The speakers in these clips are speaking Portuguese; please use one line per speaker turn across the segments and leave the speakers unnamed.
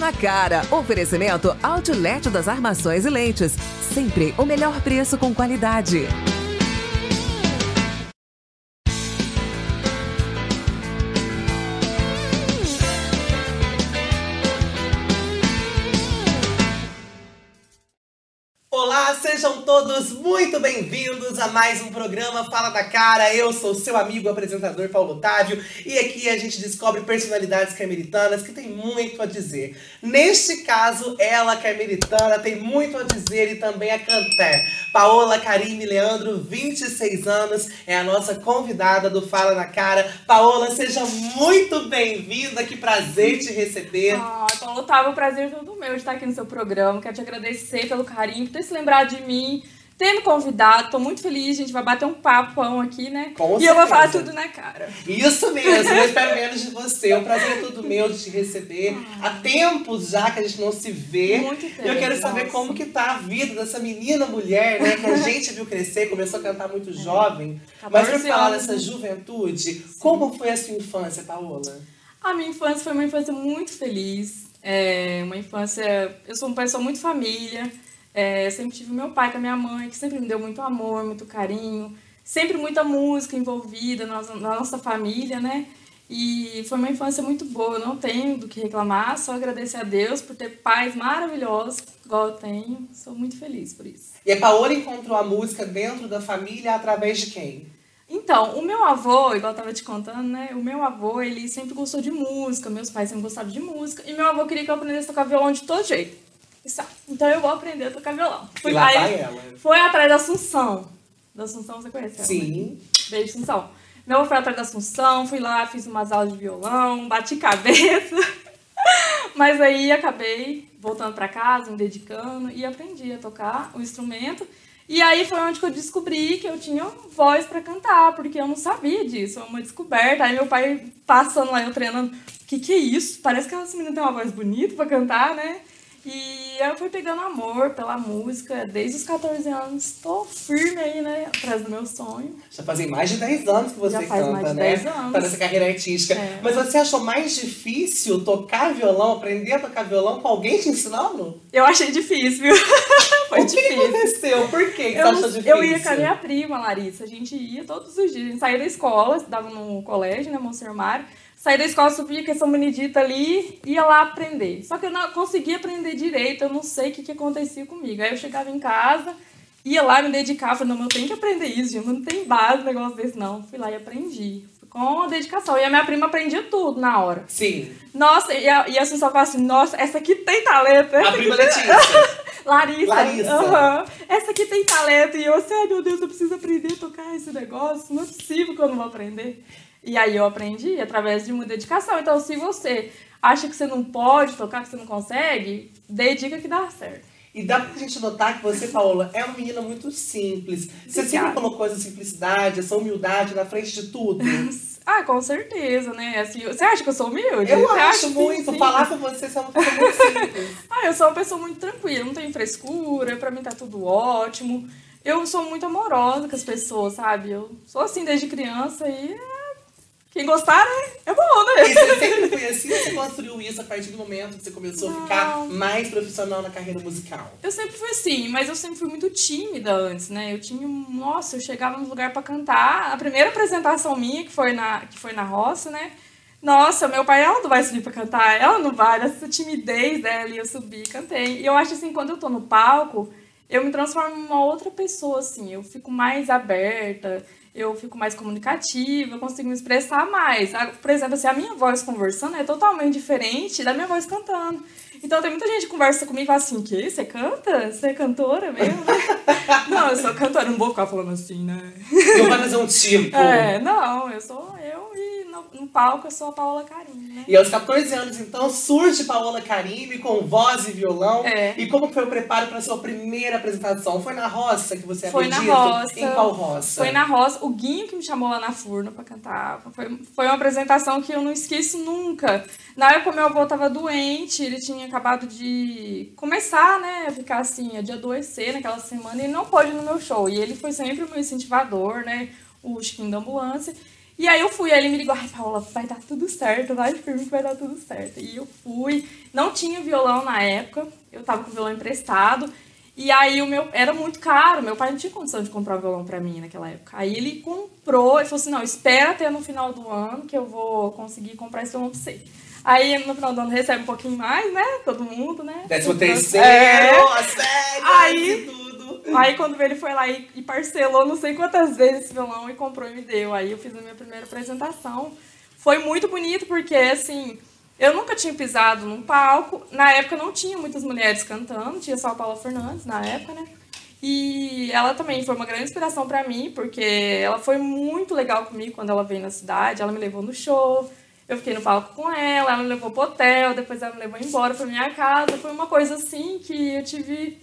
na Cara. Oferecimento Outlet das Armações e Lentes. Sempre o melhor preço com qualidade.
Sejam todos muito bem-vindos a mais um programa Fala da Cara. Eu sou seu amigo apresentador Paulo Otávio e aqui a gente descobre personalidades carmelitanas que têm muito a dizer. Neste caso, ela, carmelitana, tem muito a dizer e também a cantar. Paola Karime Leandro, 26 anos, é a nossa convidada do Fala da Cara. Paola, seja muito bem-vinda, que prazer te receber.
Ah, Paulo Otávio, o prazer é todo meu de estar aqui no seu programa. Quero te agradecer pelo carinho, por ter se lembrado de mim, ter me convidado. Tô muito feliz, a gente vai bater um papão aqui, né?
Com
e eu vou
certeza.
falar tudo na cara.
Isso mesmo, eu espero menos de você. O prazer é todo meu de te receber. Há tempos já que a gente não se vê.
Muito
E eu quero
tempo,
saber
nossa.
como que tá a vida dessa menina mulher, né? Que a gente viu crescer, começou a cantar muito jovem. Mas pra
14
falar dessa juventude, como foi a sua infância, Paola?
A minha infância foi uma infância muito feliz. É, uma infância. Eu sou uma pessoa muito família. É, sempre tive meu pai com a minha mãe, que sempre me deu muito amor, muito carinho. Sempre muita música envolvida na nossa, na nossa família, né? E foi uma infância muito boa. Eu não tenho do que reclamar, só agradecer a Deus por ter pais maravilhosos, igual eu tenho. Sou muito feliz por isso.
E a Paola encontrou a música dentro da família através de quem?
Então, o meu avô, igual eu tava te contando, né? O meu avô, ele sempre gostou de música, meus pais sempre gostaram de música, e meu avô queria que eu aprendesse a tocar violão de todo jeito. Isso, Então eu vou aprender a tocar violão.
E lá vai ela.
foi atrás da Assunção. Da Assunção você conhece? ela, né?
Sim.
Beijo, Assunção. Avô foi atrás da Assunção, fui lá, fiz umas aulas de violão, bati cabeça. Mas aí acabei voltando pra casa, me dedicando e aprendi a tocar o instrumento. E aí foi onde que eu descobri que eu tinha voz pra cantar, porque eu não sabia disso, é uma descoberta. Aí meu pai passando lá, eu treinando, o que que é isso? Parece que essa menina tem uma voz bonita pra cantar, né? E eu fui pegando amor pela música desde os 14 anos. Tô firme aí, né? Atrás do meu sonho.
Já fazem mais de 10 anos que você
Já faz
canta,
mais de
né?
10 anos.
Tá nessa carreira artística.
É.
Mas você achou mais difícil tocar violão, aprender a tocar violão com alguém te ensinando?
Eu achei difícil, viu? Foi
o que
difícil.
aconteceu? Por que, que
Eu,
você achou difícil?
eu ia com a minha prima, Larissa. A gente ia todos os dias. A gente saía da escola, estudava no colégio, né, Monsenhor Mário. Saía da escola, subia com São Benedito ali, ia lá aprender. Só que eu não conseguia aprender direito, eu não sei o que, que acontecia comigo. Aí eu chegava em casa, ia lá me dedicar, falei, não, eu tenho que aprender isso, gente, não tem base negócio desse, não. Fui lá e aprendi. Com dedicação. E a minha prima aprendia tudo na hora.
Sim.
Nossa, e a, e a Assunção fala assim, nossa, essa aqui tem talento.
A prima
tem-
Letícia.
Larissa.
Larissa.
aham. Essa aqui tem talento. E eu assim, ai meu Deus, eu preciso aprender a tocar esse negócio. Não é possível que eu não vou aprender. E aí eu aprendi através de uma dedicação. Então, se você acha que você não pode tocar, que você não consegue, dedica que dá certo.
E dá pra gente notar que você, Paola, é uma menina muito simples. Você sempre
Obrigada.
colocou essa simplicidade, essa humildade na frente de tudo.
Ah, com certeza, né? Assim, você acha que eu sou humilde?
Eu
Você
acho muito.
sim.
Falar com você, você é uma pessoa muito simples.
Ah, eu sou uma pessoa muito tranquila, não tenho frescura, pra mim tá tudo ótimo. Eu sou muito amorosa com as pessoas, sabe? Eu sou assim desde criança e quem gostar é, é bom,
E
né?
você sempre foi assim ou você construiu isso a partir do momento que você começou a ficar
Não.
mais profissional na carreira musical?
Eu sempre fui assim, mas eu sempre fui muito tímida antes, né? Eu tinha, nossa, eu chegava no lugar pra cantar. A primeira apresentação minha, que foi na, que foi na roça, né? Nossa, meu pai, ela não vai subir pra cantar, ela não vai, essa timidez dela, e eu subi e cantei. E eu acho assim, quando eu tô no palco, eu me transformo em uma outra pessoa, assim, eu fico mais aberta, eu fico mais comunicativa, eu consigo me expressar mais. Ah, Por exemplo, assim, a minha voz conversando é totalmente diferente da minha voz cantando. Então tem muita gente que conversa comigo e fala assim, que? Você canta? Você é cantora mesmo? não, eu sou cantora, não vou ficar falando assim, né?
Não vai fazer um tipo.
É, não, eu sou eu e no, no palco eu sou a Paola Carinho, né?
E aos 14 anos, então, surge Paola Carime com voz e violão.
É.
E como foi o preparo para sua primeira apresentação? Foi na roça que você
Foi
havia
na
dito?
roça.
Em qual roça?
Foi na roça. O Guinho que me chamou lá na Furna pra cantar. Foi, foi uma apresentação que eu não esqueço nunca. Na época, meu avô tava doente, ele tinha acabado de começar, né, a ficar assim, de adoecer naquela semana, e ele não pôde ir no meu show. E ele foi sempre o meu incentivador, né, o Chiquinho da ambulância. E aí eu fui, aí ele me ligou, ai, Paula, vai dar tudo certo, vai firme que vai dar tudo certo. E eu fui, não tinha violão na época, eu tava com o violão emprestado, e aí o meu era muito caro, meu pai não tinha condição de comprar um violão para mim naquela época. Aí ele comprou, e falou assim: "Não, espera até no final do ano que eu vou conseguir comprar esse violão pra você". Aí no final do ano recebe um pouquinho mais, né? Todo mundo, né?
Décimo terceiro,
É. Aí-
tudo.
Aí quando veio, ele foi lá e, e parcelou não sei quantas vezes esse violão e comprou e me deu. Aí eu fiz a minha primeira apresentação. Foi muito bonito porque, assim, eu nunca tinha pisado num palco. Na época não tinha muitas mulheres cantando, tinha só a Paula Fernandes na época, né? E ela também foi uma grande inspiração pra mim, porque ela foi muito legal comigo quando ela veio na cidade. Ela me levou no show, eu fiquei no palco com ela, ela me levou pro hotel, depois ela me levou embora pra minha casa. Foi uma coisa assim que eu tive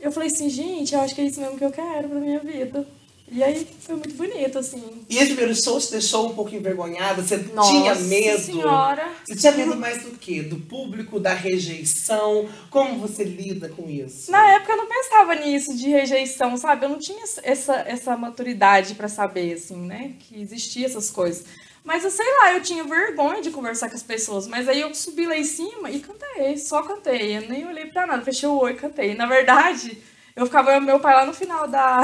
eu falei assim, gente, eu acho que é isso mesmo que eu quero pra minha vida. E aí foi muito bonito, assim.
E esse primeiro show te deixou um pouco envergonhada? Você
Nossa
tinha medo?
senhora.
Você tinha medo mais do quê? Do público, da rejeição? Como você lida com isso?
Na época eu não pensava nisso de rejeição, sabe? Eu não tinha essa, essa maturidade pra saber, assim, né? Que existia essas coisas. Mas eu sei lá, eu tinha vergonha de conversar com as pessoas. Mas aí eu subi lá em cima e cantei, só cantei. Eu nem olhei pra nada, fechei o olho e cantei. Na verdade, eu ficava eu meu pai lá no final da,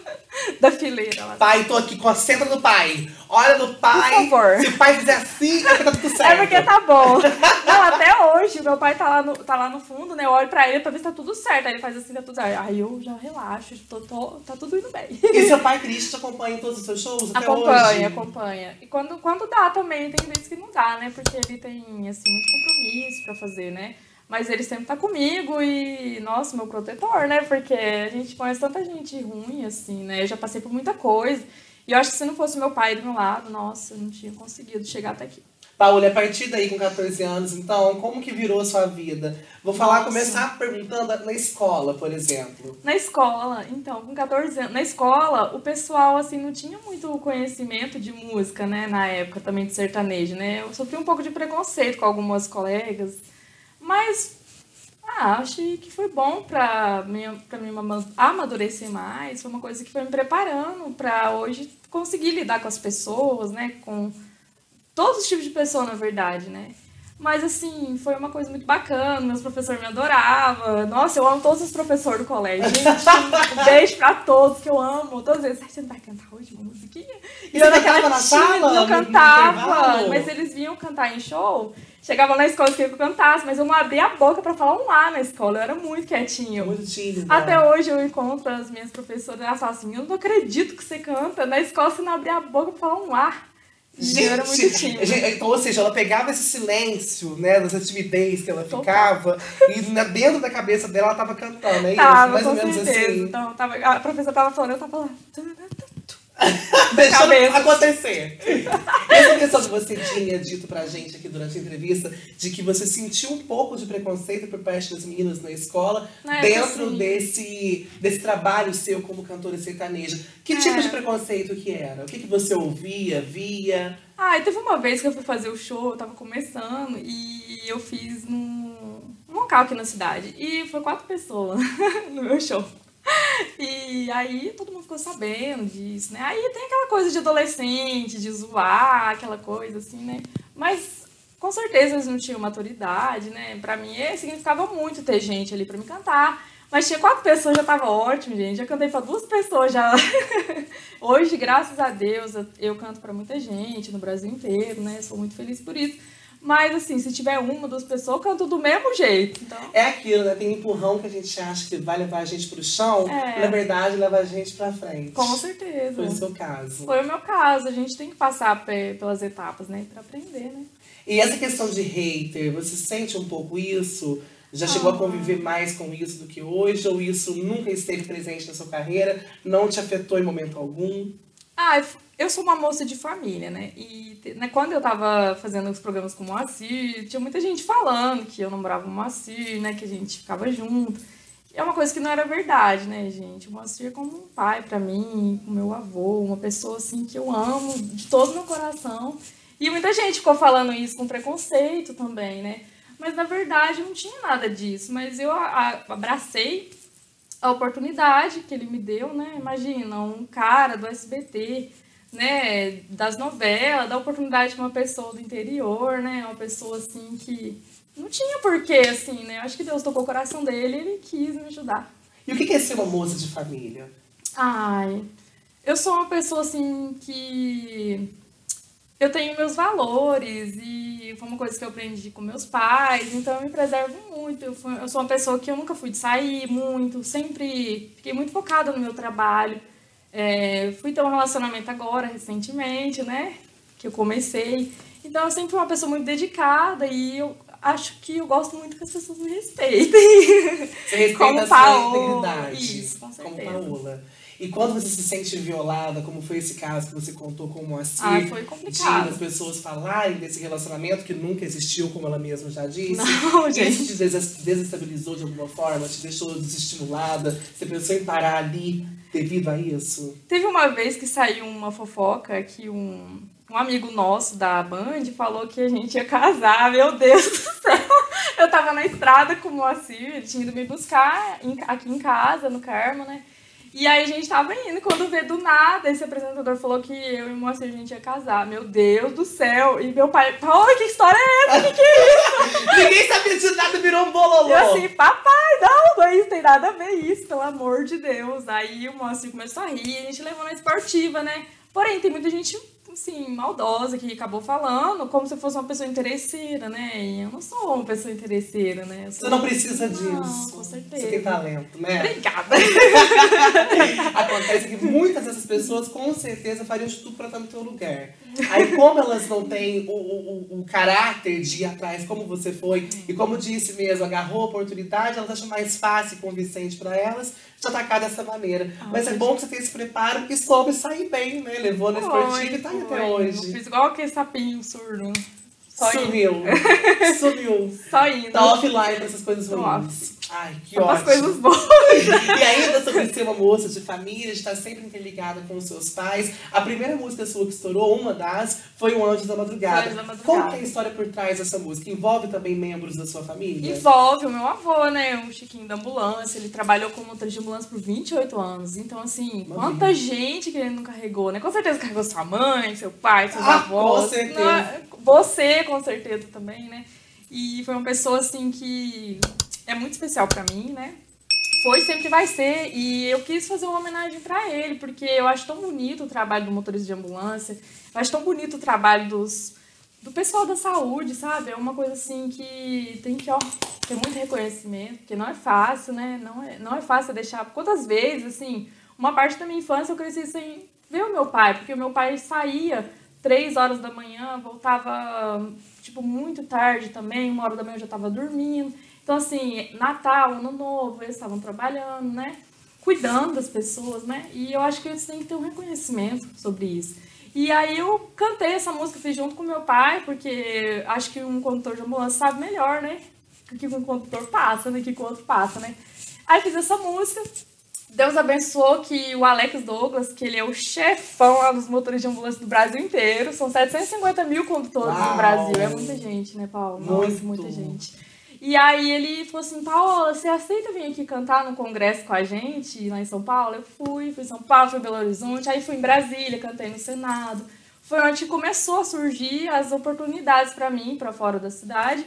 da fileira. Lá.
Pai, tô aqui com a senta do pai. Olha no pai.
Por favor.
Se o pai fizer assim, é tá tudo certo.
É porque tá bom. Não, até hoje, meu pai tá lá no, tá lá no fundo, né? Eu olho pra ele pra ver se tá tudo certo. Aí ele faz assim, tá tudo certo. Aí eu já relaxo, tô, tô- tá tudo indo bem.
E seu pai Cristo te acompanha em todos os seus shows até hoje?
Acompanha, acompanha. E quando, quando dá também, tem vezes que não dá, né? Porque ele tem, assim, muito compromisso pra fazer, né? Mas ele sempre tá comigo e, nossa, meu protetor, né? Porque a gente conhece tanta gente ruim, assim, né? Eu já passei por muita coisa. E eu acho que se não fosse meu pai do meu lado, nossa, eu não tinha conseguido chegar até aqui.
Paula, a partir daí com 14 anos, então, como que virou a sua vida? Vou falar,
Nossa.
começar perguntando na escola, por exemplo.
Na escola, então, com 14 anos, na escola, o pessoal, assim, não tinha muito conhecimento de música, né, na época também de sertanejo, né? Eu sofri um pouco de preconceito com algumas colegas, mas, ah, achei que foi bom pra mim, pra mim ama- amadurecer mais, foi uma coisa que foi me preparando pra hoje conseguir lidar com as pessoas, né, com todos os tipos de pessoa, na verdade, né? Mas, assim, foi uma coisa muito bacana, meus professores me adoravam. Nossa, eu amo todos os professores do colégio. Gente, um beijo pra todos, que eu amo. Todas as vezes, "Ai, você não vai cantar hoje uma musiquinha?
E você
eu
cantava
naquela
na sala,
Não cantava, mas eles vinham cantar em show. Chegavam na escola, queriam que eu cantasse, mas eu não abria a boca pra falar um A na escola. Eu era muito quietinha.
Muito tímida.
Até hoje eu encontro as minhas professoras, elas falam assim, eu não acredito que você canta. Na escola você não abria a boca pra falar um A. E eu era muito tímida.
gente, então, ou seja, ela pegava esse silêncio, né, dessa timidez que ela ficava, e na- dentro da cabeça dela ela tava cantando, é isso?
Tava,
Mais ou menos
certeza.
assim.
Então, tava, a professora tava falando, eu tava lá.
Deixando
cabeça.
acontecer. Essa questão que você tinha dito pra gente aqui durante a entrevista, de que você sentiu um pouco de preconceito por parte das meninas na escola,
época,
dentro desse, desse trabalho seu como cantora sertaneja. Que
É.
tipo de preconceito que era? O que, que você ouvia, via?
Ah, teve uma vez que eu fui fazer o show, eu tava começando, e eu fiz num, num local aqui na cidade. E foi quatro pessoas no meu show. E aí todo mundo ficou sabendo disso, né? Aí tem aquela coisa de adolescente, de zoar, aquela coisa assim, né? Mas com certeza eles não tinham maturidade, né? Pra mim eh, significava muito ter gente ali pra me cantar. Mas tinha quatro pessoas, já tava ótimo, gente. Já cantei pra duas pessoas já. Hoje, graças a Deus, eu- canto pra muita gente no Brasil inteiro, né? Sou muito feliz por isso. Mas assim, se tiver uma, duas pessoas, eu canto do mesmo jeito. Então,
É aquilo, né? Tem empurrão que a gente acha que vai levar a gente pro chão,
É.
na verdade leva a gente pra frente.
com certeza.
Foi o seu caso.
Foi o meu caso. A gente tem que passar pe- pelas etapas, né? Pra aprender, né?
E essa questão de hater, você sente um pouco isso? Já chegou
Ah.
a conviver mais com isso do que hoje? Ou isso nunca esteve presente na sua carreira? Não te afetou em momento algum?
Ah, eu sou uma moça de família, né? E né, quando eu tava fazendo os programas com o Moacir, tinha muita gente falando que eu namorava o Moacir, né? Que a gente ficava junto. É uma coisa que não era verdade, né, gente? O Moacir é como um pai pra mim, o meu avô, uma pessoa assim que eu amo de todo meu coração. E muita gente ficou falando isso com preconceito também, né? Mas na verdade não tinha nada disso. Mas eu abracei a oportunidade que ele me deu, né? Imagina, um cara do SBT, né, das novelas, dar oportunidade para uma pessoa do interior, né, uma pessoa assim que não tinha porquê, assim, né? Acho que Deus tocou o coração dele e ele quis me ajudar.
E o que é ser uma moça de família?
Ai, eu sou uma pessoa assim que eu tenho meus valores e foi uma coisa que eu aprendi com meus pais, então eu me preservo muito. Eu, fui, eu sou uma pessoa que eu nunca fui de sair muito, sempre fiquei muito focada no meu trabalho. É, fui ter um relacionamento agora, recentemente, né? Que eu comecei. Então eu sempre fui uma pessoa muito dedicada e eu acho que eu gosto muito que as pessoas me respeitem.
Você respeita
Como
a
Paola. Isso, com
Como
certeza.
Paola. E quando você se sente violada, como foi esse caso que você contou com o Moacir,
Ah, foi
de
complicado.
as pessoas falarem desse relacionamento que nunca existiu, como ela mesma já disse.
Não,
Isso
gente.
te des- desestabilizou de alguma forma, te deixou desestimulada, você pensou em parar ali devido a isso?
Teve uma vez que saiu uma fofoca que um, um amigo nosso da Band falou que a gente ia casar. Meu Deus do céu! Eu tava na estrada com o Moacir, ele tinha ido me buscar aqui em casa, no Carmo, né? E aí a gente tava indo, quando vê do nada, esse apresentador falou que eu e o Moacir a gente ia casar. Meu Deus do céu! E meu pai, Paola, que história é essa? Que que é isso?
Ninguém sabia de nada, virou um bololô.
Eu assim, papai, não, não isso, tem nada a ver isso, pelo amor de Deus. Aí o Moacir começou a rir, a gente levou na esportiva, né? Porém, tem muita gente, assim, maldosa que acabou falando como se fosse uma pessoa interesseira, né? E eu não sou uma pessoa interesseira, né? Eu
Você
sou-
não precisa disso.
Não, com certeza.
Você tem talento, né?
Obrigada.
Acontece que muitas dessas pessoas com certeza fariam de tudo pra estar no teu lugar. Aí, como elas não têm o, o, o- caráter de ir atrás, como você foi, e como disse mesmo, agarrou a oportunidade, elas acham mais fácil e convincente pra elas te atacar dessa maneira.
Ah,
Mas é bom que você tenha esse preparo e soube sair bem, né? Levou na esportiva e tá aí até
Foi. Eu
hoje.
fiz igual aquele sapinho surdo. Só indo.
Sumiu. Sumiu.
Só indo.
Tá offline pra essas coisas ruins. Ai, que
pras
ótimo.
coisas boas.
E ainda sobre ser uma moça de família, de estar sempre interligada com os seus pais. A primeira música sua que estourou, uma das, foi o Anjo da Madrugada.
Anjo da Madrugada.
Como que é a história por trás dessa música? Envolve também membros da sua família?
Envolve o meu avô, né? O Chiquinho da ambulância. Ele trabalhou como motorista de ambulância por 28 anos. Então, assim,
Imagina.
quanta gente que ele não carregou, né? Com certeza carregou sua mãe, seu pai, seus
Ah,
avós.
com certeza.
Você, com certeza, também, né? E foi uma pessoa, assim, que é muito especial pra mim, né? Foi, sempre vai ser. E eu quis fazer uma homenagem pra ele, porque eu acho tão bonito o trabalho do motorista de ambulância. Eu acho tão bonito o trabalho dos, do pessoal da saúde, sabe? É uma coisa assim que tem que, ó, ter muito reconhecimento, porque não é fácil, né? Não é, não é fácil deixar. Quantas vezes, assim, uma parte da minha infância eu cresci sem ver o meu pai, porque o meu pai saía três horas da manhã, voltava, tipo, muito tarde também, uma hora da manhã eu já tava dormindo. Então, assim, Natal, Ano Novo, eles estavam trabalhando, né? Cuidando das pessoas, né? E eu acho que eles têm que ter um reconhecimento sobre isso. E aí eu cantei essa música, fiz junto com meu pai, porque acho que um condutor de ambulância sabe melhor, né? O que um condutor passa, né? O que o outro passa, né? Aí fiz essa música. Deus abençoou que o Alex Douglas, que ele é o chefão lá dos motores de ambulância do Brasil inteiro, são 750 mil condutores
Uau!
no Brasil. É muita gente, né, Paulo? Nossa,
Muito.
muita gente. E aí ele falou assim, Paola, você aceita vir aqui cantar no congresso com a gente lá em São Paulo? Eu fui, fui em São Paulo, fui em Belo Horizonte, aí fui em Brasília, cantei no Senado. Foi onde começou a surgir as oportunidades para mim, para fora da cidade.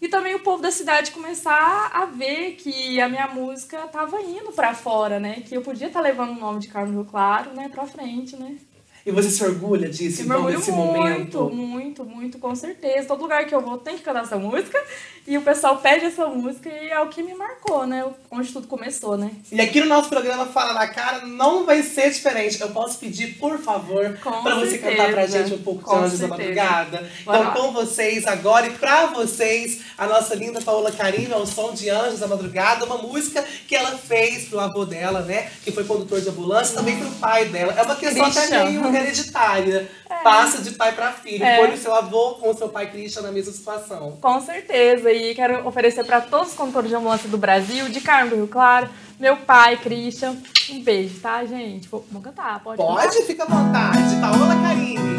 E também o povo da cidade começar a ver que a minha música tava indo para fora, né? Que eu podia estar levando o nome de Carmo Rio Claro, né, para frente, né?
E você se orgulha disso,
Eu
então, desse
muito,
momento?
muito, muito, com certeza. Todo lugar que eu vou tem que cantar essa música. E o pessoal pede essa música e é o que me marcou, né? Onde tudo começou, né?
E aqui no nosso programa Fala na Cara não vai ser diferente. Eu posso pedir, por favor, pra você cantar pra gente um pouco de
Com
Anjos da. Madrugada.
Bora
Então,
lá.
com vocês agora e pra vocês, a nossa linda Paola Carinho, ao som de Anjos da Madrugada, uma música que ela fez pro avô dela, né? Que foi condutor de ambulância, também pro pai dela. É uma questão até
Christian.
meio hereditária. Passa de pai pra filho.
É.
Foi o seu avô com o seu pai Christian na mesma situação.
Com certeza. E quero oferecer para todos os condutores de ambulância do Brasil, de Carmo do Rio Claro, meu pai, Christian. Um beijo, tá, gente? Vou, vou cantar, pode? cantar?
Pode? Fica à vontade. Paola Carine.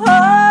madrugada.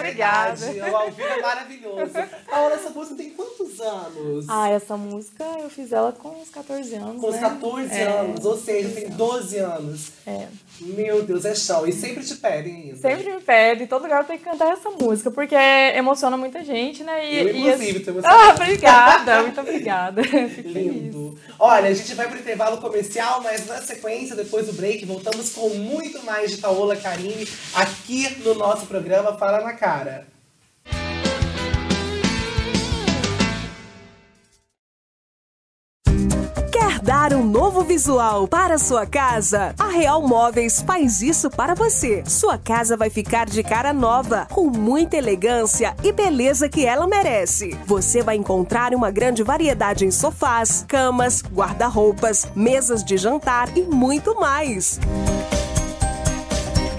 Obrigada.
verdade. O ao vivo é maravilhoso. Paola, essa música tem quantos anos?
Ah, essa música eu fiz ela com uns 14 anos.
Com os
né?
14
É,
anos, ou seja, tem 12 anos.
É.
Meu Deus, é chão. E sempre te pedem ainda.
Sempre me pede, todo lugar eu tenho que cantar essa música, porque emociona muita gente, né? E,
Eu,
e
inclusive, tô emocionada.
Ah, obrigada, muito obrigada. Fico feliz.
Lindo. Olha, a gente vai pro intervalo comercial, mas na sequência, depois do break, voltamos com muito mais de Paola Karine aqui no nosso programa Fala na Cara.
Quer dar um novo visual para sua casa? A Real Móveis faz isso para você. Sua casa vai ficar de cara nova, com muita elegância e beleza que ela merece. Você vai encontrar uma grande variedade em sofás, camas, guarda-roupas, mesas de jantar e muito mais.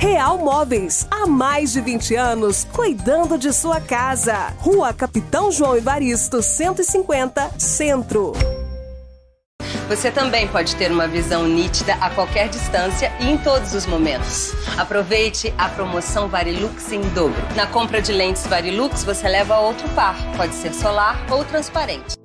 Real Móveis, há mais de 20 anos, cuidando de sua casa. Rua Capitão João Evaristo, 150, Centro.
Você também pode ter uma visão nítida a qualquer distância e em todos os momentos. Aproveite a promoção Varilux em dobro. Na compra de lentes Varilux, você leva outro par. Pode ser solar ou transparente.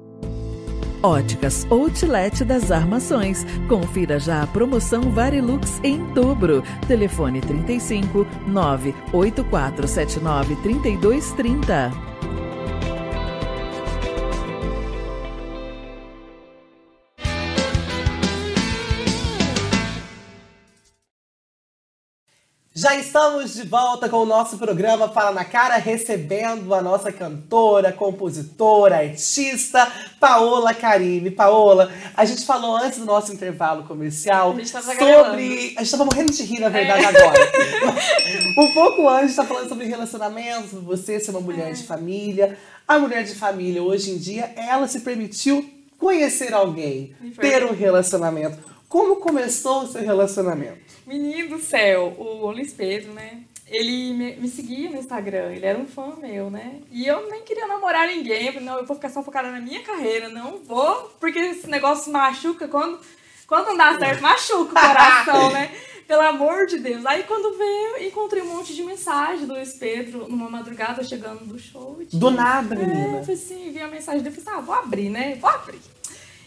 Óticas Outlet das Armações. Confira já a promoção Varilux em dobro. Telefone 35 98479 3230.
Já estamos de volta com o nosso programa Fala na Cara, recebendo a nossa cantora, compositora, artista, Paola Karine. Paola, a gente falou antes do nosso intervalo comercial
A
sobre. A gente tava morrendo de rir, na verdade,
É.
agora. um pouco antes, a gente tá falando sobre relacionamentos, você ser uma mulher
É.
de família. A mulher de família, hoje em dia, ela se permitiu conhecer alguém, ter um relacionamento. Como começou o seu relacionamento?
Menino do céu, o Luiz Pedro, né? Ele me, me seguia no Instagram, ele era um fã meu, né? E eu nem queria namorar ninguém, eu falei, não, eu vou ficar só focada na minha carreira, não vou, porque esse negócio machuca, quando, quando não dá certo, machuca o coração, né?
Pelo amor de Deus. Aí quando veio, encontrei um monte de mensagem do Luiz Pedro numa madrugada chegando do show.
Do nada,
É,
menina.
foi assim, vi a mensagem dele falei, ah, vou abrir, né? Vou abrir.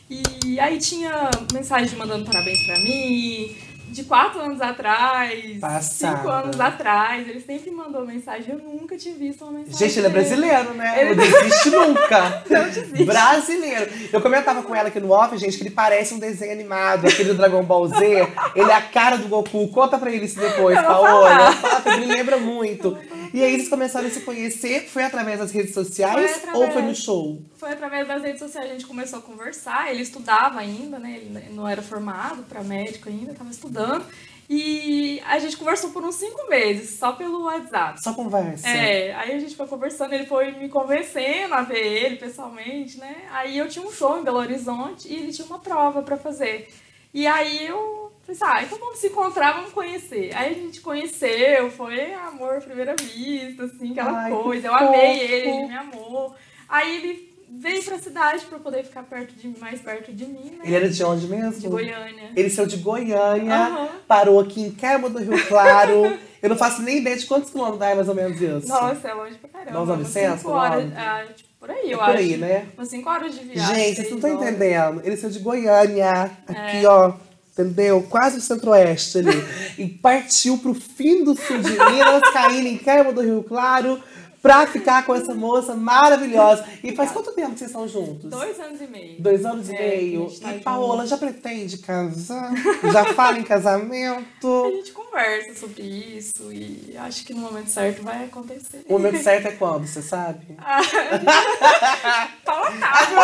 E aí tinha mensagem mandando parabéns pra mim, de quatro anos atrás,
Passada.
cinco anos atrás. Ele sempre mandou mensagem, eu nunca tinha visto uma mensagem.
Gente, ele é brasileiro, né?
Ele-
Não desiste nunca.
Não desiste.
Brasileiro. Eu comentava com ela aqui no off, gente, que ele parece um desenho animado, aquele do Dragon Ball Z. Ele é a cara do Goku. Conta pra ele isso depois, Paola. Fala, ele lembra muito. E aí eles começaram a se conhecer. Foi através das redes sociais
Foi através-
ou foi no show?
Foi através das redes sociais a gente começou a conversar. Ele estudava ainda, né? Ele não era formado para médico ainda, estava estudando. E a gente conversou por uns cinco meses, só pelo WhatsApp.
Só conversa.
É, aí a gente foi conversando, ele foi me convencendo a ver ele pessoalmente, né? Aí eu tinha um show em Belo Horizonte e ele tinha uma prova pra fazer. E aí eu falei, assim, ah, então vamos se encontrar, vamos conhecer. Aí a gente conheceu, foi amor à primeira vista, assim, aquela
Ai,
coisa. Eu amei
fofo.
ele, ele me amou. Aí ele veio pra cidade pra poder ficar perto de mais perto de mim, né?
Ele era de onde mesmo?
De Goiânia.
Ele saiu de Goiânia,
Aham.
parou aqui em Quebra do Rio Claro. Eu não faço nem ideia de quantos quilômetros dá mais ou menos isso.
Nossa, é longe pra caramba.
Dá uns
umas
900
cinco horas,
quilômetros?
ah, tipo, por aí, eu
É por
acho.
aí, né?
Umas 5 horas de viagem.
Gente, vocês não estão entendendo. Ele saiu de Goiânia,
É.
aqui, ó. Entendeu? Quase o centro-oeste ali. e partiu pro fim do sul de Minas, caindo em Quebra do Rio Claro, pra ficar com essa moça maravilhosa. E faz quanto tempo que vocês estão juntos?
Dois anos e meio.
Dois anos
É,
e meio.
a tá
e Paola
junto.
já pretende casar? Já fala em
A
casamento?
gente conversa sobre isso e acho que no momento certo vai acontecer.
O momento certo é quando, você sabe?
Palatável!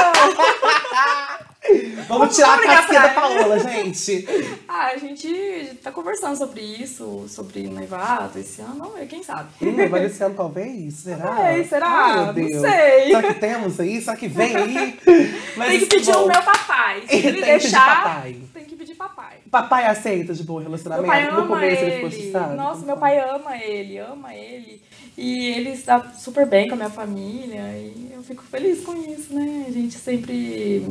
Vamos tirar a casquinha da. Paola, gente.
ah, a gente tá conversando sobre isso, sobre noivado esse ano, vamos ver, quem sabe.
Hum, vai esse ano talvez? Será?
Ei, será?
Ai, meu
Não sei.
Será que temos aí? Será que vem aí? Mas
tem que pedir
bom,
o meu papai. Se
Tem
ele
que pedir
deixar,
papai.
tem que pedir papai.
Papai aceita de bom
Meu
relacionamento?
pai
no
ama
começo ele
ele. Nossa, meu pai ama ele, ama ele. E ele está super bem com a minha família. E eu fico feliz com isso, né? A gente sempre,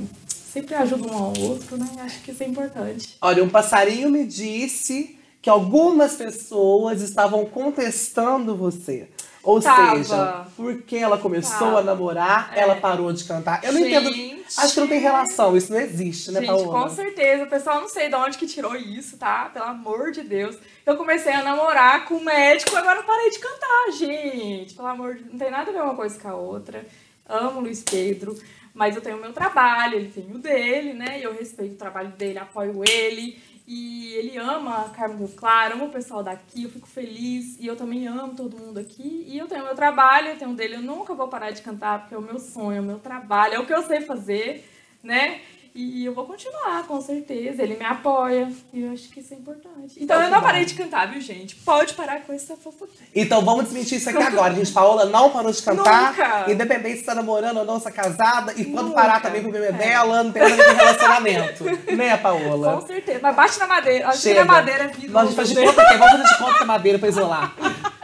sempre ajuda um ao outro, né? Acho que isso é importante.
Olha, um passarinho me disse que algumas pessoas estavam contestando você. Ou
Tava.
seja, porque ela começou
Tava.
a namorar,
É.
ela parou de cantar. Eu não entendo.
Gente.
Acho que não tem relação, isso não existe, né,
Gente,
Paola?
com certeza. O pessoal não sei de onde que tirou isso, tá? Pelo amor de Deus. Eu comecei a namorar com um médico, agora eu parei de cantar, gente. Pelo amor de Não tem nada a ver uma coisa com a outra. Amo o Luiz Pedro, mas eu tenho o meu trabalho, ele tem o dele, né? E eu respeito o trabalho dele, apoio ele. E ele ama Carmo Rio Claro, ama o pessoal daqui, eu fico feliz. E eu também amo todo mundo aqui. E eu tenho o meu trabalho, eu tenho o dele, eu nunca vou parar de cantar, porque é o meu sonho, é o meu trabalho, é o que eu sei fazer, né? E eu vou continuar, com certeza. Ele me apoia. E eu acho que isso é importante. Então eu não parei de cantar, viu, gente? Pode parar com essa fofoquinha.
Então vamos desmentir isso aqui agora, gente. Paola não parou de cantar.
Nunca.
Independente se tá namorando ou não, se tá casada. E quando
Nunca.
parar também com o bebê
É.
dela, não tem nada a ver com relacionamento. né, Paola?
Com certeza. Mas bate na madeira. Acho que na madeira é vida.
Nós faz de conta que é. Vamos fazer de conta que é madeira pra isolar.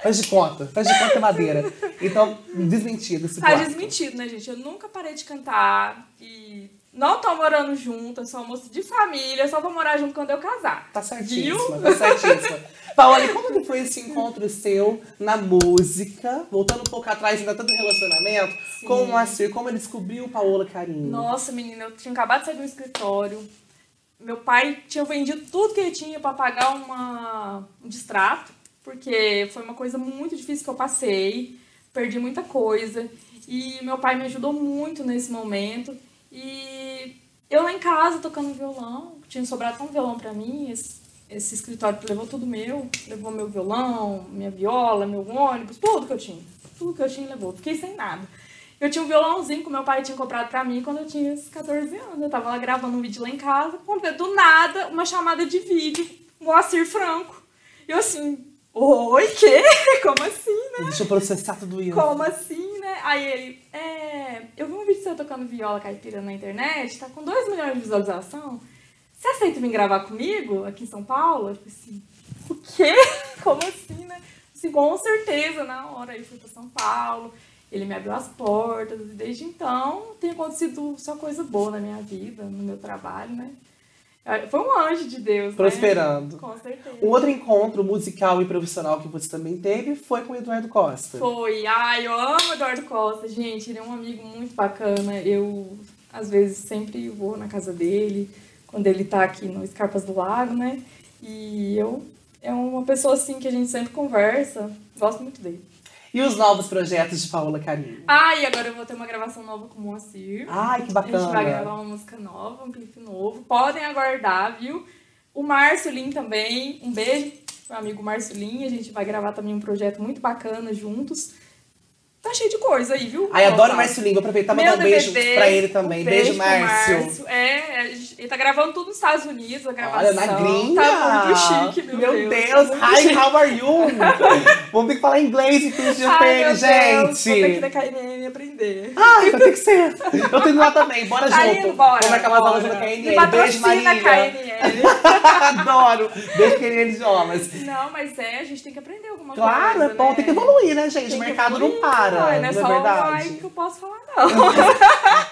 Faz de conta. Faz de conta que é madeira. Então, desmentido esse
Tá
boato.
desmentido, né, gente? Eu nunca parei de cantar. E não tô morando junto. Eu sou uma moça de família. Só vou morar junto quando eu casar.
Tá certíssima,
Viu?
tá certíssima. Paola, e como que foi esse encontro seu na música? Voltando um pouco atrás, ainda tanto relacionamento, com o Moacir, como ele descobriu Paola Carinho?
Nossa, menina, eu tinha acabado de sair do escritório. Meu pai tinha vendido tudo que ele tinha pra pagar uma, um distrato, porque foi uma coisa muito difícil que eu passei, perdi muita coisa. E meu pai me ajudou muito nesse momento. E eu lá em casa tocando violão, tinha sobrado um violão pra mim, esse, esse escritório levou tudo meu, levou meu violão, minha viola, meu ônibus, tudo que eu tinha. Tudo que eu tinha levou, fiquei sem nada. Eu tinha um violãozinho que meu pai tinha comprado pra mim quando eu tinha esses 14 anos. Eu tava lá gravando um vídeo lá em casa, quando do nada uma chamada de vídeo, Moacir Franco. E eu assim, oi, quê? Como assim, né?
Deixa eu processar tudo isso.
Como assim, né? Aí ele, é, eu vi um vídeo seu tocando viola caipira na internet, tá com 2 milhões de visualização. Você aceita vir gravar comigo aqui em São Paulo? Eu falei assim, o quê? Como assim, né? Assim, com certeza, na hora. Aí fui pra São Paulo, ele me abriu as portas, e desde então tem acontecido só coisa boa na minha vida, no meu trabalho, né? É, Foi um anjo de Deus,
Prosperando.
né? Com certeza.
Um outro encontro musical e profissional que você também teve foi com o Eduardo Costa.
Foi. Ai, eu amo o Eduardo Costa, gente. Ele é um amigo muito bacana. Eu, às vezes, sempre vou na casa dele, quando ele tá aqui no Escarpas do Lago, né? E eu... É uma pessoa, assim, que a gente sempre conversa. Gosto muito dele.
E os novos projetos de Paola Carinho?
Ah, e agora eu vou ter uma gravação nova com o Moacir.
Ai, que
A gente vai
bacana.
gravar uma música nova, um clipe novo. Podem aguardar, viu? O Márcio Lin também. Um beijo meu amigo Márcio Lin. A gente vai gravar também um projeto muito bacana juntos. Tá cheio de coisa aí, viu?
Ai, adoro. Márcio. Vou aproveitar e
Meu
mandar um beijo pra ele também.
um
beijo,
pro
Márcio.
É, a gente- ele tá gravando tudo nos Estados Unidos, a gravação.
Olha, na gringa.
Tá muito chique, meu,
Deus.
Deus. tá
Hi,
chique.
how are you? Vamos ter que falar inglês e tudo de
Ai, meu Deus,
gente.
Vou ter que ir na KNN aprender.
Ai, vai ter que ser. Eu tenho lá também. Bora
Tá
junto.
indo, bora,
umas aulas
bora.
na KNN.
Me
Beijo,
patrocina
Marília.
a KNN.
Adoro. Beijo, KNN Idiomas.
Não, mas é, a gente tem que aprender alguma
Claro,
coisa.
é bom.
né?
Tem que evoluir, né, gente?
Tem
o
que
mercado não
evoluir,
para.
uai,
Não
Não
é
é só o
verdade?
ai que eu posso falar, não.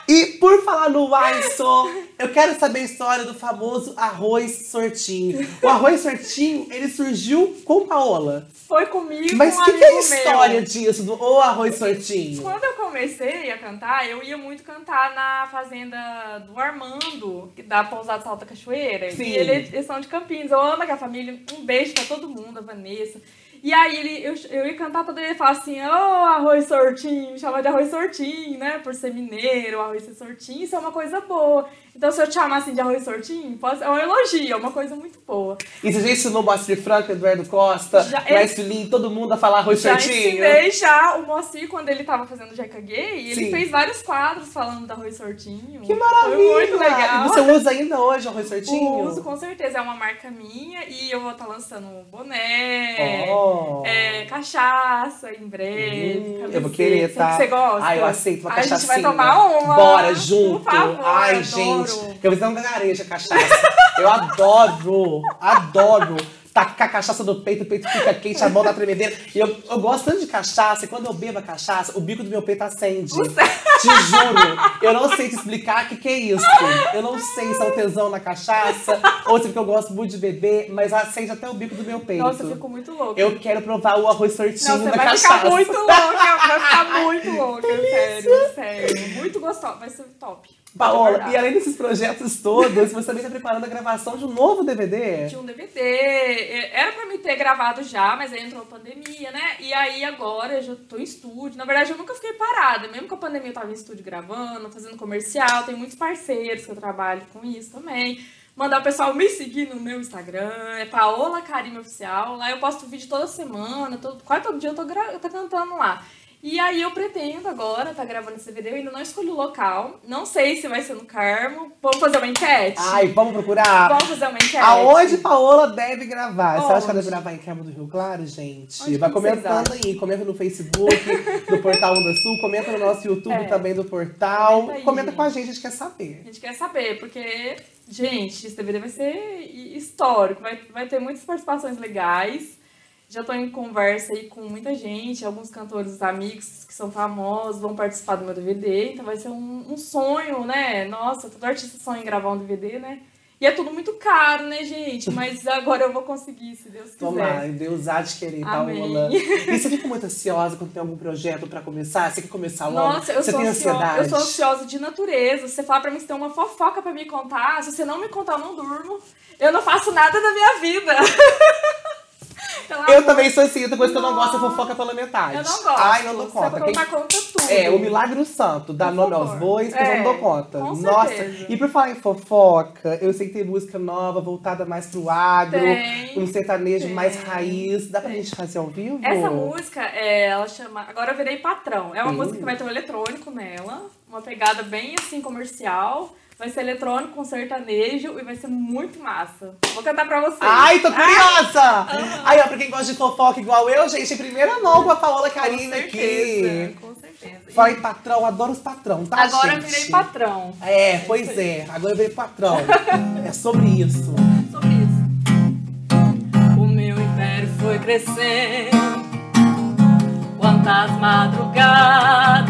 E por falar no Aiso, eu quero saber a história do famoso arroz sortinho. O arroz sortinho, ele surgiu com Paola.
Foi comigo
Mas o
um
que, que é a
amigo meu.
história disso, do o arroz sortinho?
Quando eu comecei a cantar, eu ia muito cantar na fazenda do Armando, que da Pousada Salta Cachoeira.
Sim.
E ele, eles são de Campinas. Eu amo aquela família. Um beijo pra todo mundo, a Vanessa. E aí ele, eu, eu ia cantar todo ele falava assim, ô arroz sortinho, me chama de arroz sortinho, né? Por ser mineiro, arroz ser sortinho, isso é uma coisa boa. Então se eu te chamar assim de arroz sortinho, pode, é um elogio, é uma coisa muito boa.
E você já ensinou o Moacir Franco, Eduardo Costa,
Já-
Márcio Lin, todo mundo a falar arroz
Já
sortinho?
ensinei já o Moacir, quando ele tava fazendo Jeca Gay, ele
Sim.
fez vários quadros falando da arroz sortinho.
Que maravilha!
Foi muito legal.
E você usa ainda hoje arroz sortinho?
Uso, com certeza. É uma marca minha e eu vou estar lançando um boné,
Oh.
é, cachaça em breve.
Hum,
camiseta.
eu vou querer, tá?
Você gosta?
Ah, eu aceito uma cachaça.
A gente vai tomar uma.
Bora, junto.
Por favor,
Ai,
adoro.
Gente. Eu vou dar um gareja cachaça. eu adoro, adoro. Tacar a cachaça no peito, o peito fica quente, a mão tá tremedeira. E eu, eu gosto tanto de cachaça, e quando eu bebo a cachaça, o bico do meu peito acende. Te juro. Eu não sei te explicar o que, que é isso. Eu não sei se é um tesão na cachaça, ou se é porque eu gosto muito de beber, mas acende até o bico do meu peito.
Nossa, eu fico muito louca.
Eu quero provar o arroz sortinho
você
da
vai
cachaça.
ficar muito louca, vai ficar muito louca, sério, sério. Muito gostosa, vai ser top.
Paola, e além desses projetos todos, você também está preparando a gravação de um novo DVD.
de um DVD. É, Era pra me ter gravado já, mas aí entrou a pandemia, né? E aí agora eu já tô em estúdio. Na verdade, eu nunca fiquei parada. Mesmo com a pandemia, eu tava em estúdio gravando, fazendo comercial. Tem muitos parceiros que eu trabalho com isso também. Mandar o pessoal me seguir no meu Instagram, é Paola Karime Oficial. Lá eu posto vídeo toda semana, todo, quase todo dia eu tô, gra- eu tô cantando lá. E aí eu pretendo agora, tá gravando esse DVD, eu ainda não escolhi o local. Não sei se vai ser no Carmo. Vamos fazer uma enquete?
Ai, vamos procurar.
Vamos fazer uma enquete?
Aonde Paola deve gravar? Você acha que ela
Onde?
deve gravar em Carmo do Rio Claro, gente?
Onde
Vai comentando aí. Comenta no Facebook, do Portal Onda Sul. Comenta no nosso YouTube
É.
também do Portal.
Comenta
Comenta com a
gente.
a gente quer saber.
A gente quer saber, porque, gente, esse DVD vai ser hi- histórico, vai, vai ter muitas participações legais. Já tô em conversa aí com muita gente, alguns cantores amigos que são famosos vão participar do meu DVD, então vai ser um, um sonho, né? Nossa, todo artista sonha em gravar um DVD, né? E é tudo muito caro, né, gente? Mas agora eu vou conseguir, se Deus quiser.
Tomara, Deus há de querer. Paola. E você fica muito ansiosa quando tem algum projeto pra começar? Você quer começar logo?
Nossa, eu
você
sou,
tem
ansio-
ansiedade?
eu sou ansiosa de natureza. Se você falar pra mim você tem uma fofoca pra me contar, se você não me contar, eu não durmo. Eu não faço nada da minha vida.
Eu também sou assim, outra coisa que eu não gosto é fofoca pela metade.
Eu não gosto.
Ai, não dou
Você
conta. Quem-
contar conta tudo.
É, o milagre santo, dá nome aos bois, mas eu
É,
não dou conta.
com
Nossa,
certeza.
e por falar em fofoca, eu sei que tem música nova, voltada mais pro agro,
Tem,
um sertanejo
tem,
mais raiz. Dá pra
tem.
gente fazer ao vivo?
Essa música, é, ela chama Agora Eu Virei Patrão. É uma música que vai ter um eletrônico nela, uma pegada bem assim comercial. Vai ser eletrônico com sertanejo e vai ser muito massa. Vou cantar pra vocês.
Ai, tô curiosa! Ai, ó, pra quem gosta de fofoca igual eu, gente, primeira mão com a Paola Karina aqui.
com certeza.
Em patrão, adoro os patrão, tá,
Agora eu
gente?
virei patrão.
É, pois é, agora eu virei patrão. é sobre isso.
Sobre isso.
O meu império foi crescendo. Quantas madrugadas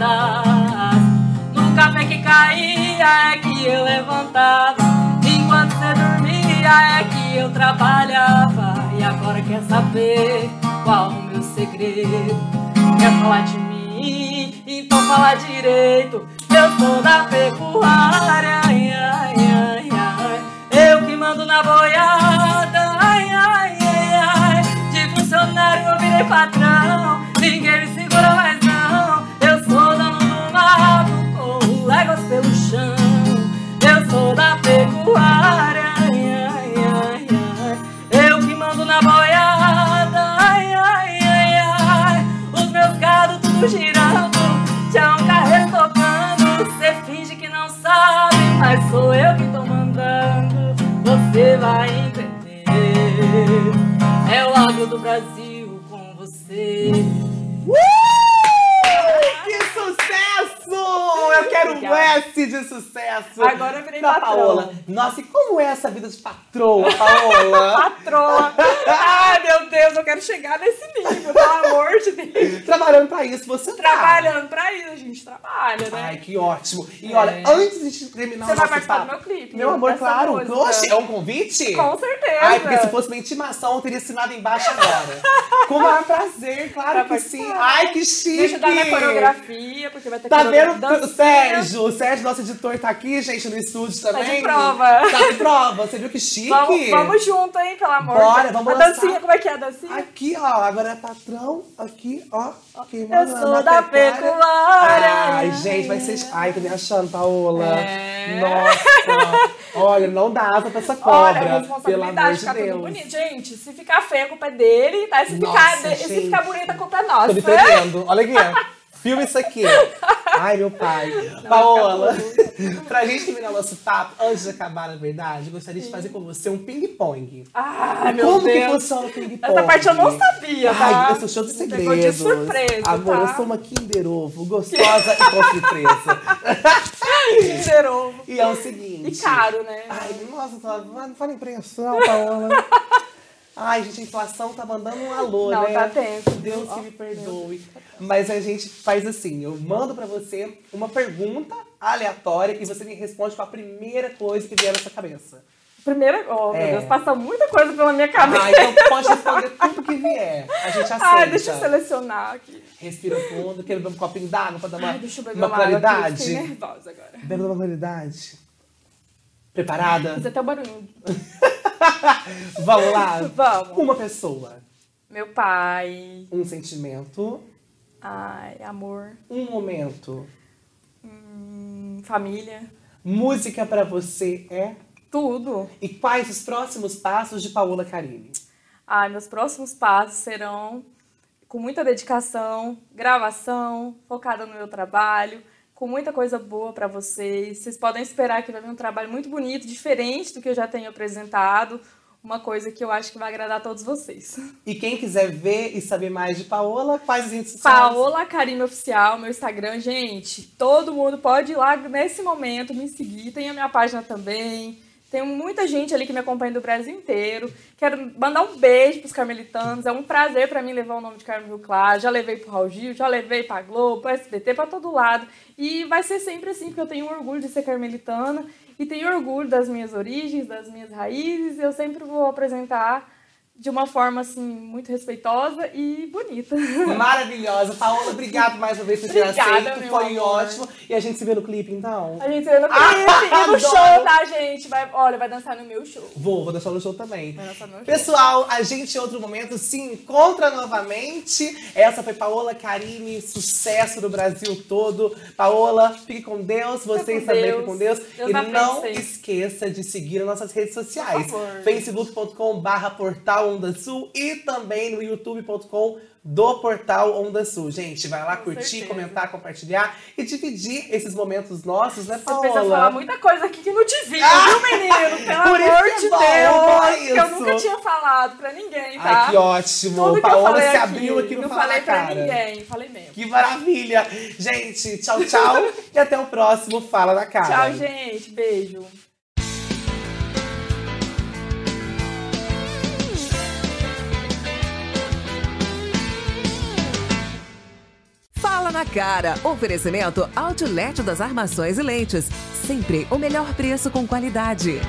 no café que caía é que eu levantava. Enquanto você dormia, é que eu trabalhava e agora quer saber qual o meu segredo. Quer falar de mim? Então fala direito. Eu sou da pecuária, ai, ai, ai. Eu que mando na boiada. De funcionário eu virei patrão, pecuária, ai, ai, ai, ai. Eu que mando na boiada, ai, ai, ai, ai. Os meus gados tudo girando, já um carreiro tocando. Cê finge que não sabe, mas sou eu que tô mandando. Você vai entender. É o agro do Brasil com você.
Que sucesso! Eu quero um. S de sucesso.
Agora eu virei
da
patroa.
Paola. Nossa, e como é essa vida de patroa, Paola?
Patroa. Ai, meu Deus, eu quero chegar nesse nível, pelo amor de Deus.
Trabalhando pra isso, você tá.
Trabalhando pra isso, a gente trabalha, né?
Ai, que ótimo. E
É.
olha, antes de terminar
Você
o
vai
nosso
participar
papo...
do meu clipe,
Meu amor,
dessa
claro. Oxe, é um convite?
Com certeza.
Ai, porque se fosse uma intimação, eu teria assinado embaixo agora. Com o maior prazer, claro
Vai
que sim.
participar.
Ai, que chique.
Me ajudar na coreografia, porque vai ter
Tá
coreografia,
vendo o
dancinha.
Sérgio? O Sérgio, nosso editor, tá aqui, gente, no estúdio
Tá
também.
de prova.
Tá de prova. Você viu que chique?
Vamos, vamos junto, hein, pelo amor
Bora, vamos
A
lançar.
dancinha, como é que é a dancinha?
Aqui, ó, agora é patrão, aqui, ó. Quem
Eu
manda
sou da
pecuária. Ai, gente, vai ser. Ai, tô me achando, Paola.
É.
Nossa. Olha, não dá asa pra essa
Olha,
cobra.
a
pelo amor
responsabilidade
de
ficar tudo
Deus.
bonito. Gente, se ficar feia, a culpa é dele, tá? Se,
Nossa,
ficar, se ficar bonita, a culpa é
Tô
nossa.
me tremendo. Olha aqui. Filma isso aqui. Ai, meu pai. Paola, pra gente terminar nosso papo, antes de acabar, na verdade, gostaria de fazer com você um ping-pong.
Ai, meu
Como que
Deus.
funciona o ping-pong?
Essa parte eu não sabia, tá?
Ai, eu sou show de segredos.
pegou de surpresa,
Amor,
tá?
eu sou uma Kinder Ovo, gostosa e com surpresa.
Kinder Ovo.
E é o seguinte...
E caro, né?
Ai, nossa, tá- não fala impressão, Paola. Ai, gente, a inflação tá mandando um alô,
Não,
né?
tá tenso.
Deus que me perdoe. Mas a gente faz assim, eu mando pra você uma pergunta aleatória e você me responde com a primeira coisa que vier na sua cabeça.
Primeira, oh
É.
meu Deus, passa muita coisa pela minha cabeça.
Ah, então pode responder tudo que vier. A gente aceita.
Ai, deixa eu selecionar aqui.
Respira fundo, quer beber um copinho d'água pra dar uma,
Ai, deixa eu beber
uma
uma,
claridade?
fiquei nervosa agora.
Bebe uma claridade. Preparada?
Fiz até o barulhinho.
Vamos lá?
Vamos.
Uma pessoa,
Meu pai.
um sentimento,
Ai, amor.
um momento.
Hum, família.
Música pra você é?
Tudo.
E quais os próximos passos de Paola Carine?
Ai, meus próximos passos serão com muita dedicação, gravação, focada no meu trabalho, com muita coisa boa pra vocês. Vocês podem esperar que vai vir um trabalho muito bonito, diferente do que eu já tenho apresentado. Uma coisa que eu acho que vai agradar a todos vocês.
E quem quiser ver e saber mais de Paola, quais as redes sociais?
Paola Karime Oficial, meu Instagram, gente. Todo mundo pode ir lá nesse momento me seguir. Tem a minha página também. Tem muita gente ali que me acompanha do Brasil inteiro. Quero mandar um beijo pros carmelitanos. É um prazer pra mim levar o nome de Carmen Vilclar. Já levei pro Raul Gil, já levei pra Globo, pra SBT, pra todo lado. E vai ser sempre assim, porque eu tenho orgulho de ser carmelitana. E tenho orgulho das minhas origens, das minhas raízes. Eu sempre vou apresentar de uma forma, assim, muito respeitosa e bonita.
Maravilhosa. Paola, obrigado mais uma vez por ter
Obrigada,
aceito. Foi
amor.
ótimo. E a gente se vê no clipe, então?
A gente vê no clipe
Ah,
e no
adoro.
show, tá, gente? Vai, olha, vai dançar no meu show.
Vou, vou deixar no show também.
Vai dançar no meu show.
Pessoal, a gente em outro momento se encontra novamente. Essa foi Paola Karine, sucesso do Brasil todo. Paola, fique com Deus, vocês também fiquem com Deus.
Deus
e não esqueça de seguir as nossas redes sociais.
Por
Onda Sul e também no youtube.com do Portal Onda Sul. Gente, vai lá
Com
curtir,
certeza.
comentar, compartilhar e dividir esses momentos nossos, né,
Você
Paola?
precisa falar muita coisa aqui que não devia,
Ah!
viu, menino? Pelo
Por isso
amor
é
de
bom,
Deus.
bom
Que eu
isso.
nunca tinha falado pra ninguém, tá?
Ai, que ótimo.
Tudo
Paola se
aqui,
abriu aqui no
Não falei pra
Cara.
ninguém, falei mesmo.
Que maravilha! Gente, tchau, tchau. e até o próximo Fala na Cara.
Tchau, gente. Beijo.
Na cara. Oferecimento Outlet das Armações e Lentes. Sempre o melhor preço com qualidade.